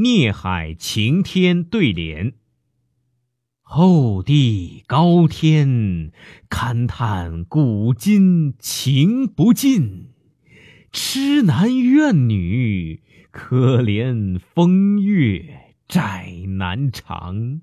孽海晴天对联。厚地高天勘探古今情不尽。痴男怨女可怜风月债难偿。